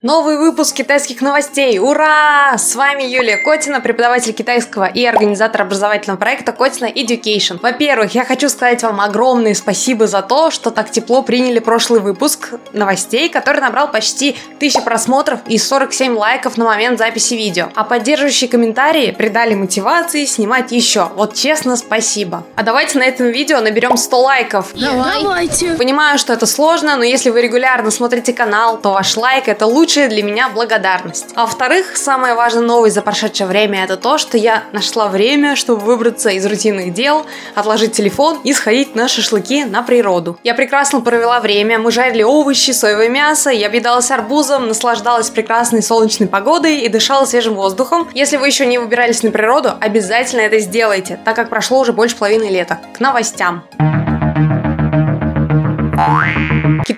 Новый выпуск китайских новостей! Ура! С вами Юлия Котина, преподаватель китайского и организатор образовательного проекта Котина Education. Во-первых, я хочу сказать вам огромное спасибо за то, что так тепло приняли прошлый выпуск новостей, который набрал почти 1000 просмотров и 47 лайков на момент записи видео. А поддерживающие комментарии придали мотивации снимать еще. Вот честно, спасибо. А давайте на этом видео наберем 100 лайков. Давай. Давайте. Понимаю, что это сложно, но если вы регулярно смотрите канал, то ваш лайк это лучшее для меня благодарность. А во-вторых, самое важное новость за прошедшее время это то, что я нашла время, чтобы выбраться из рутинных дел, отложить телефон и сходить на шашлыки на природу. Я прекрасно провела время, мы жарили овощи, соевое мясо, я объедалась арбузом, наслаждалась прекрасной солнечной погодой и дышала свежим воздухом. Если вы еще не выбирались на природу, обязательно это сделайте, так как прошло уже больше половины лета. К новостям.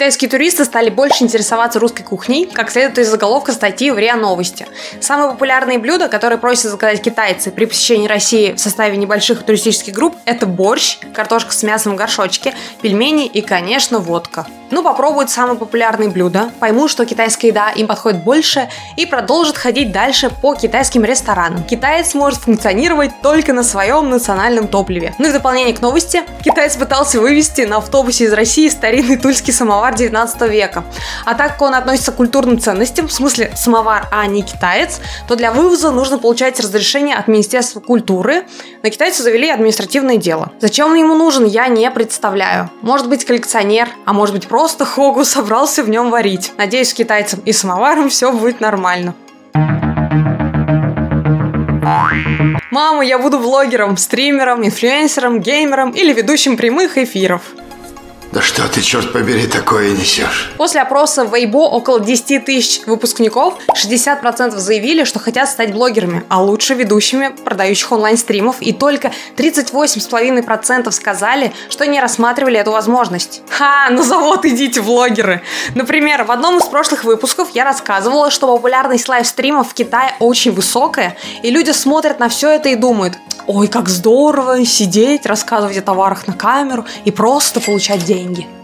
Китайские туристы стали больше интересоваться русской кухней, как следует из заголовка статьи в РИА Новости. Самые популярные блюда, которые просят заказать китайцы при посещении России в составе небольших туристических групп, это борщ, картошка с мясом в горшочке, пельмени и, конечно, водка. Ну, попробуют самые популярные блюда, поймут, что китайская еда им подходит больше и продолжат ходить дальше по китайским ресторанам. Китаец может функционировать только на своем национальном топливе. Ну и в дополнение к новости, китаец пытался вывести на автобусе из России старинный тульский самовар самовар 19 века. А так как он относится к культурным ценностям, в смысле самовар, а не китаец, то для вывоза нужно получать разрешение от Министерства культуры. На китайцы завели административное дело. Зачем он ему нужен, я не представляю. Может быть коллекционер, а может быть просто Хогу собрался в нем варить. Надеюсь, с китайцем и самоваром все будет нормально. Мама, я буду блогером, стримером, инфлюенсером, геймером или ведущим прямых эфиров. Да что ты, черт побери, такое несешь? После опроса в Weibo около 10 тысяч выпускников 60% заявили, что хотят стать блогерами, а лучше ведущими продающих онлайн-стримов, и только 38,5% сказали, что не рассматривали эту возможность. Ха, на завод идите, блогеры! Например, в одном из прошлых выпусков я рассказывала, что популярность лайвстримов в Китае очень высокая, и люди смотрят на все это и думают, ой, как здорово сидеть, рассказывать о товарах на камеру и просто получать деньги.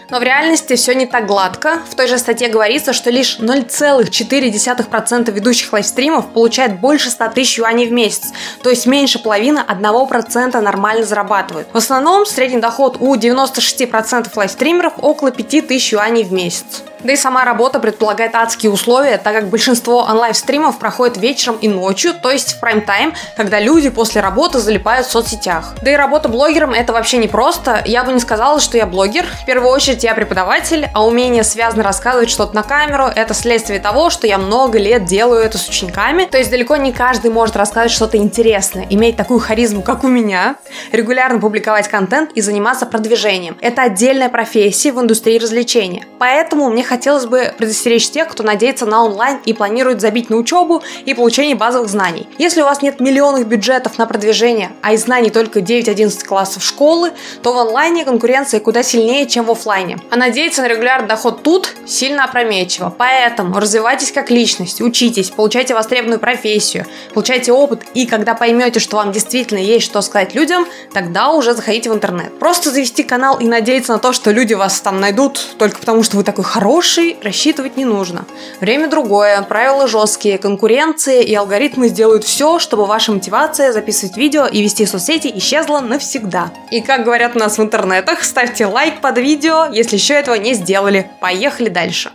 Но в реальности все не так гладко. В той же статье говорится, что лишь 0,4% ведущих лайвстримов получает больше 100 тысяч юаней в месяц, то есть меньше половины 1% нормально зарабатывают. В основном средний доход у 96% лайвстримеров около 5 тысяч юаней в месяц. Да и сама работа предполагает адские условия, так как большинство онлайн-стримов проходит вечером и ночью, то есть в прайм-тайм, когда люди после работы залипают в соцсетях. Да и работа блогером это вообще не просто. Я бы не сказала, что я блогер. В первую очередь я преподаватель, а умение связно рассказывать что-то на камеру – это следствие того, что я много лет делаю это с учениками. То есть далеко не каждый может рассказать что-то интересное, иметь такую харизму, как у меня, регулярно публиковать контент и заниматься продвижением. Это отдельная профессия в индустрии развлечения. Поэтому мне хотелось хотелось бы предостеречь тех, кто надеется на онлайн и планирует забить на учебу и получение базовых знаний. Если у вас нет миллионных бюджетов на продвижение, а из знаний только 9-11 классов школы, то в онлайне конкуренция куда сильнее, чем в офлайне. А надеяться на регулярный доход тут сильно опрометчиво. Поэтому развивайтесь как личность, учитесь, получайте востребованную профессию, получайте опыт, и когда поймете, что вам действительно есть что сказать людям, тогда уже заходите в интернет. Просто завести канал и надеяться на то, что люди вас там найдут только потому, что вы такой хороший, хороший, рассчитывать не нужно. Время другое, правила жесткие, конкуренция и алгоритмы сделают все, чтобы ваша мотивация записывать видео и вести соцсети исчезла навсегда. И как говорят у нас в интернетах, ставьте лайк под видео, если еще этого не сделали. Поехали дальше.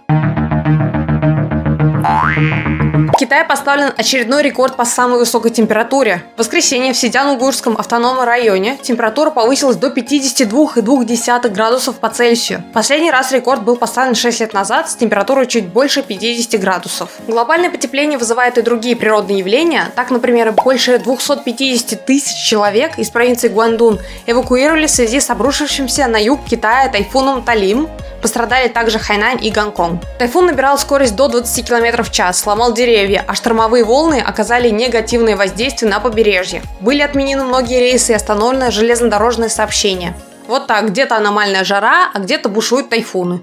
В Китае поставлен очередной рекорд по самой высокой температуре. В воскресенье в Сидян-Угурском автономном районе температура повысилась до 52,2 градусов по Цельсию. Последний раз рекорд был поставлен 6 лет назад с температурой чуть больше 50 градусов. Глобальное потепление вызывает и другие природные явления. Так, например, больше 250 тысяч человек из провинции Гуандун эвакуировали в связи с обрушившимся на юг Китая тайфуном Талим. Пострадали также Хайнань и Гонконг. Тайфун набирал скорость до 20 км в час, сломал деревья, а штормовые волны оказали негативное воздействие на побережье. Были отменены многие рейсы и остановлено железнодорожное сообщение. Вот так, где-то аномальная жара, а где-то бушуют тайфуны.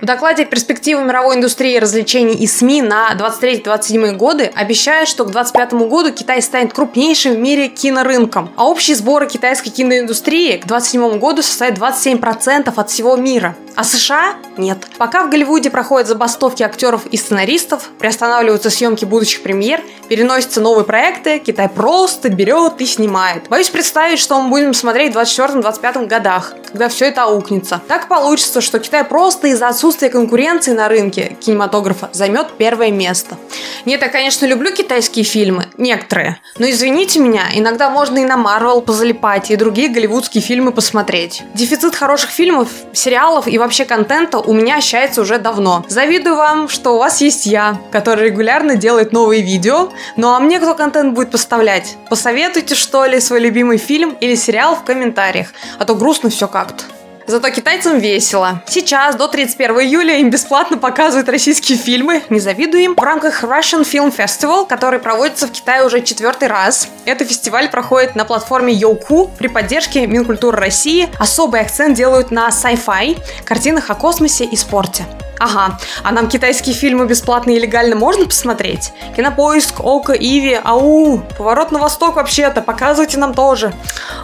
В докладе «Перспективы мировой индустрии развлечений и СМИ на 23-27 годы» обещают, что к 2025 году Китай станет крупнейшим в мире кинорынком, а общие сборы китайской киноиндустрии к 2027 году составят 27% от всего мира. А США – нет. Пока в Голливуде проходят забастовки актеров и сценаристов, приостанавливаются съемки будущих премьер, переносятся новые проекты, Китай просто берет и снимает. Боюсь представить, что мы будем смотреть в 24-25 годах, когда все это аукнется. Так получится, что Китай просто из-за отсутствия конкуренции на рынке кинематографа займет первое место. Нет, я, конечно, люблю китайские фильмы, некоторые, но извините меня, иногда можно и на Марвел позалипать, и другие голливудские фильмы посмотреть. Дефицит хороших фильмов, сериалов и вообще контента у меня ощущается уже давно. Завидую вам, что у вас есть я, который регулярно делает новые видео, ну а мне кто контент будет поставлять? Посоветуйте, что ли, свой любимый фильм или сериал в комментариях, а то грустно все как-то. Зато китайцам весело. Сейчас, до 31 июля, им бесплатно показывают российские фильмы, не завидую им, в рамках Russian Film Festival, который проводится в Китае уже четвертый раз. Этот фестиваль проходит на платформе Youku при поддержке Минкультуры России. Особый акцент делают на sci-fi, картинах о космосе и спорте. Ага, а нам китайские фильмы бесплатно и легально можно посмотреть? Кинопоиск, Око, Иви, ау, Поворот на восток вообще-то, показывайте нам тоже.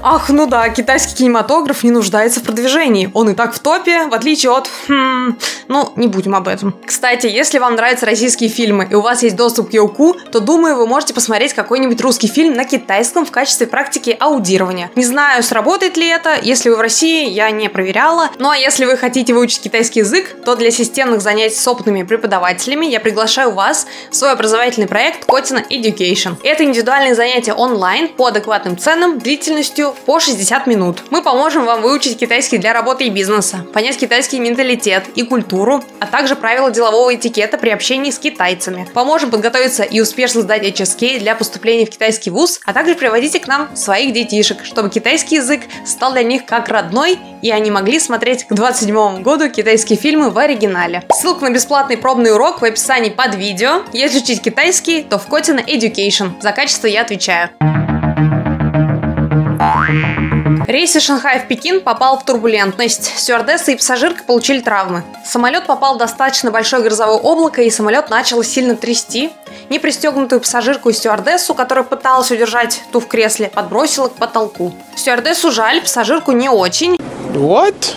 Ах, ну да, китайский кинематограф не нуждается в продвижении. Он и так в топе, в отличие от... Хм, ну, не будем об этом. Кстати, если вам нравятся российские фильмы и у вас есть доступ к Youku, то думаю, вы можете посмотреть какой-нибудь русский фильм на китайском в качестве практики аудирования. Не знаю, сработает ли это, если вы в России, я не проверяла. Ну а если вы хотите выучить китайский язык, то для системы ежедневных занятий с опытными преподавателями я приглашаю вас в свой образовательный проект Котина Education. Это индивидуальные занятия онлайн по адекватным ценам длительностью по 60 минут. Мы поможем вам выучить китайский для работы и бизнеса, понять китайский менталитет и культуру, а также правила делового этикета при общении с китайцами. Поможем подготовиться и успешно сдать HSK для поступления в китайский вуз, а также приводите к нам своих детишек, чтобы китайский язык стал для них как родной, и они могли смотреть к 27 году китайские фильмы в оригинале канале. Ссылка на бесплатный пробный урок в описании под видео. Если учить китайский, то в Котина Education. За качество я отвечаю. Рейс из Шанхая в Пекин попал в турбулентность. Стюардесса и пассажирка получили травмы. Самолет попал в достаточно большое грозовое облако, и самолет начал сильно трясти. Непристегнутую пассажирку и стюардессу, которая пыталась удержать ту в кресле, подбросила к потолку. Стюардессу жаль, пассажирку не очень. What?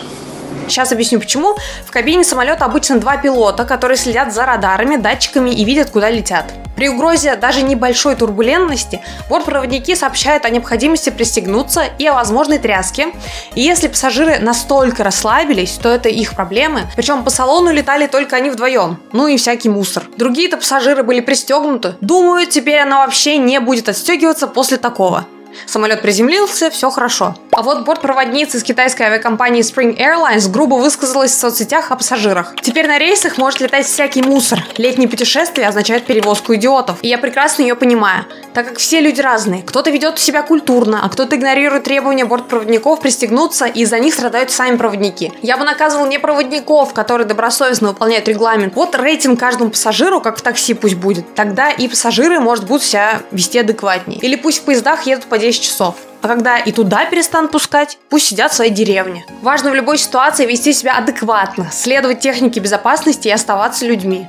Сейчас объясню почему. В кабине самолета обычно два пилота, которые следят за радарами, датчиками и видят, куда летят. При угрозе даже небольшой турбулентности бортпроводники сообщают о необходимости пристегнуться и о возможной тряске. И если пассажиры настолько расслабились, то это их проблемы. Причем по салону летали только они вдвоем. Ну и всякий мусор. Другие-то пассажиры были пристегнуты. Думаю, теперь она вообще не будет отстегиваться после такого. Самолет приземлился, все хорошо. А вот бортпроводница из китайской авиакомпании Spring Airlines грубо высказалась в соцсетях о пассажирах. Теперь на рейсах может летать всякий мусор. Летние путешествия означают перевозку идиотов. И я прекрасно ее понимаю, так как все люди разные. Кто-то ведет себя культурно, а кто-то игнорирует требования бортпроводников пристегнуться, и из-за них страдают сами проводники. Я бы наказывал не проводников, которые добросовестно выполняют регламент. Вот рейтинг каждому пассажиру, как в такси пусть будет. Тогда и пассажиры, может, будут себя вести адекватнее. Или пусть в поездах едут по 10 часов. А когда и туда перестанут пускать, пусть сидят в своей деревне. Важно в любой ситуации вести себя адекватно, следовать технике безопасности и оставаться людьми.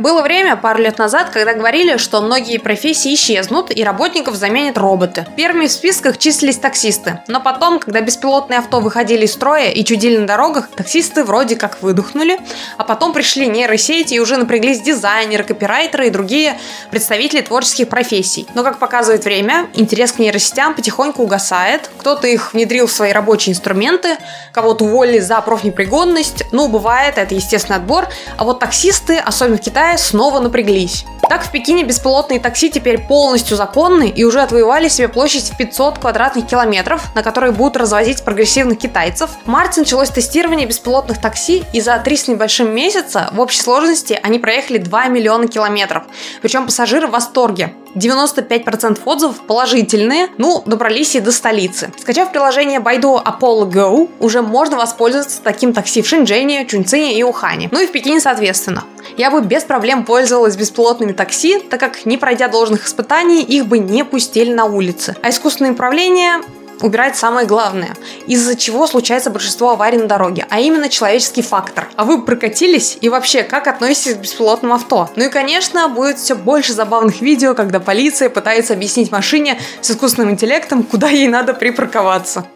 Было время, пару лет назад, когда говорили, что многие профессии исчезнут и работников заменят роботы. Первыми в списках числились таксисты. Но потом, когда беспилотные авто выходили из строя и чудили на дорогах, таксисты вроде как выдохнули, а потом пришли нейросети и уже напряглись дизайнеры, копирайтеры и другие представители творческих профессий. Но, как показывает время, интерес к нейросетям потихоньку угасает. Кто-то их внедрил в свои рабочие инструменты, кого-то уволили за профнепригодность. Ну, бывает, это естественный отбор. А вот таксисты, особенно в Китае, снова напряглись. Так в Пекине беспилотные такси теперь полностью законны и уже отвоевали себе площадь в 500 квадратных километров, на которые будут развозить прогрессивных китайцев. В марте началось тестирование беспилотных такси, и за три с небольшим месяца в общей сложности они проехали 2 миллиона километров. Причем пассажиры в восторге. 95% отзывов положительные, ну, добрались и до столицы. Скачав приложение Baidu Apollo Go, уже можно воспользоваться таким такси в Шэньчжэне, Чунцине и Ухане. Ну и в Пекине, соответственно. Я бы без проблем пользовалась беспилотными такси, так как, не пройдя должных испытаний, их бы не пустили на улице. А искусственное управление убирать самое главное, из-за чего случается большинство аварий на дороге, а именно человеческий фактор. А вы прокатились и вообще, как относитесь к беспилотным авто? Ну и, конечно, будет все больше забавных видео, когда полиция пытается объяснить машине с искусственным интеллектом, куда ей надо припарковаться.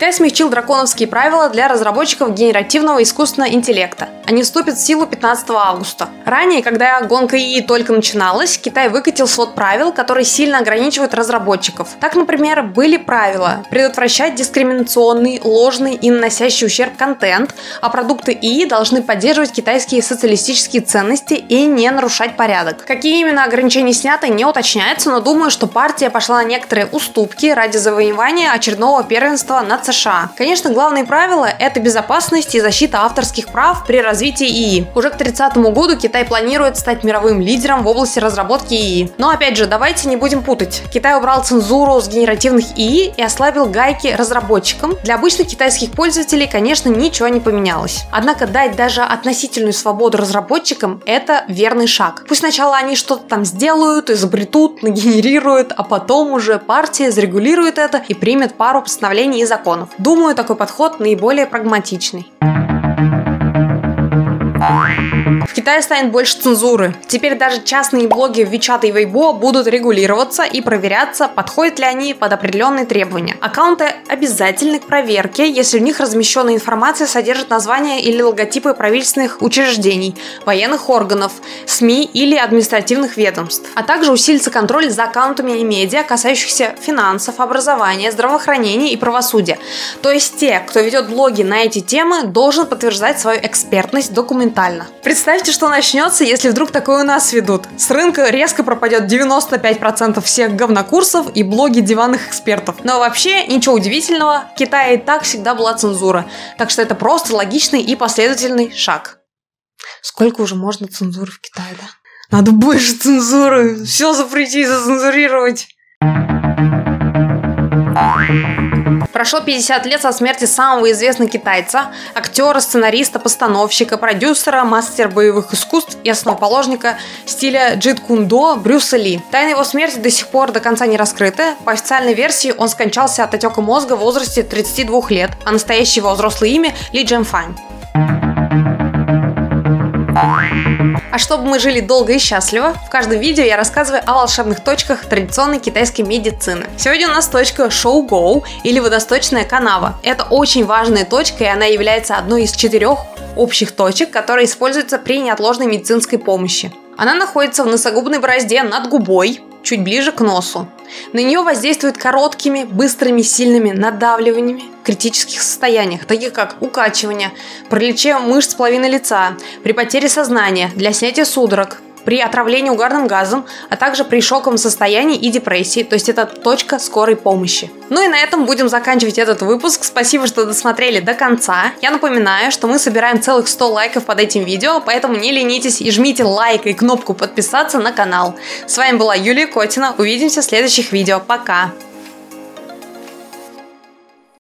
Китай смягчил драконовские правила для разработчиков генеративного искусственного интеллекта. Они вступят в силу 15 августа. Ранее, когда гонка ИИ только начиналась, Китай выкатил свод правил, которые сильно ограничивают разработчиков. Так, например, были правила предотвращать дискриминационный, ложный и наносящий ущерб контент, а продукты ИИ должны поддерживать китайские социалистические ценности и не нарушать порядок. Какие именно ограничения сняты, не уточняется, но думаю, что партия пошла на некоторые уступки ради завоевания очередного первенства над США. Конечно, главные правила – это безопасность и защита авторских прав при развитии ИИ. Уже к 30 году Китай планирует стать мировым лидером в области разработки ИИ. Но опять же, давайте не будем путать. Китай убрал цензуру с генеративных ИИ и ослабил гайки разработчикам. Для обычных китайских пользователей, конечно, ничего не поменялось. Однако дать даже относительную свободу разработчикам – это верный шаг. Пусть сначала они что-то там сделают, изобретут, нагенерируют, а потом уже партия зарегулирует это и примет пару постановлений и законов. Думаю, такой подход наиболее прагматичный. В Китае станет больше цензуры. Теперь даже частные блоги в WeChat и Weibo будут регулироваться и проверяться, подходят ли они под определенные требования. Аккаунты обязательны к проверке, если в них размещенная информация содержит названия или логотипы правительственных учреждений, военных органов, СМИ или административных ведомств. А также усилится контроль за аккаунтами и медиа, касающихся финансов, образования, здравоохранения и правосудия. То есть те, кто ведет блоги на эти темы, должен подтверждать свою экспертность документально. Представьте, что начнется, если вдруг такое у нас ведут. С рынка резко пропадет 95% всех говнокурсов и блоги диванных экспертов. Но вообще, ничего удивительного, в Китае и так всегда была цензура. Так что это просто логичный и последовательный шаг. Сколько уже можно цензуры в Китае, да? Надо больше цензуры. Все запретить, зацензурировать. Прошло 50 лет со смерти самого известного китайца, актера, сценариста, постановщика, продюсера, мастера боевых искусств и основоположника стиля джит кундо Брюса Ли. Тайна его смерти до сих пор до конца не раскрыта. По официальной версии он скончался от отека мозга в возрасте 32 лет, а настоящее его взрослое имя Ли Джен Фань. А чтобы мы жили долго и счастливо, в каждом видео я рассказываю о волшебных точках традиционной китайской медицины. Сегодня у нас точка Шоу Гоу или водосточная канава. Это очень важная точка, и она является одной из четырех общих точек, которые используются при неотложной медицинской помощи. Она находится в носогубной борозде над губой, чуть ближе к носу. На нее воздействует короткими, быстрыми, сильными надавливаниями в критических состояниях, таких как укачивание, пролечение мышц половины лица, при потере сознания, для снятия судорог, при отравлении угарным газом, а также при шоковом состоянии и депрессии, то есть это точка скорой помощи. Ну и на этом будем заканчивать этот выпуск. Спасибо, что досмотрели до конца. Я напоминаю, что мы собираем целых 100 лайков под этим видео, поэтому не ленитесь и жмите лайк и кнопку подписаться на канал. С вами была Юлия Котина. Увидимся в следующих видео. Пока!